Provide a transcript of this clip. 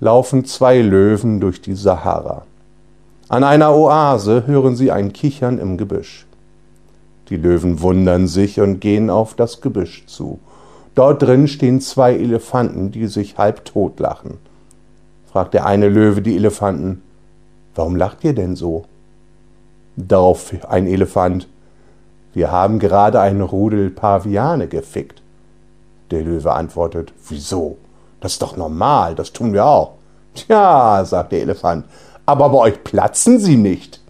laufen zwei Löwen durch die Sahara. An einer Oase hören sie ein Kichern im Gebüsch. Die Löwen wundern sich und gehen auf das Gebüsch zu. Dort drin stehen zwei Elefanten, die sich halb tot lachen. Fragt der eine Löwe die Elefanten, warum lacht ihr denn so? Darauf ein Elefant, wir haben gerade ein Rudel Paviane gefickt. Der Löwe antwortet, wieso? Das ist doch normal, das tun wir auch. Tja, sagt der Elefant, aber bei euch platzen sie nicht.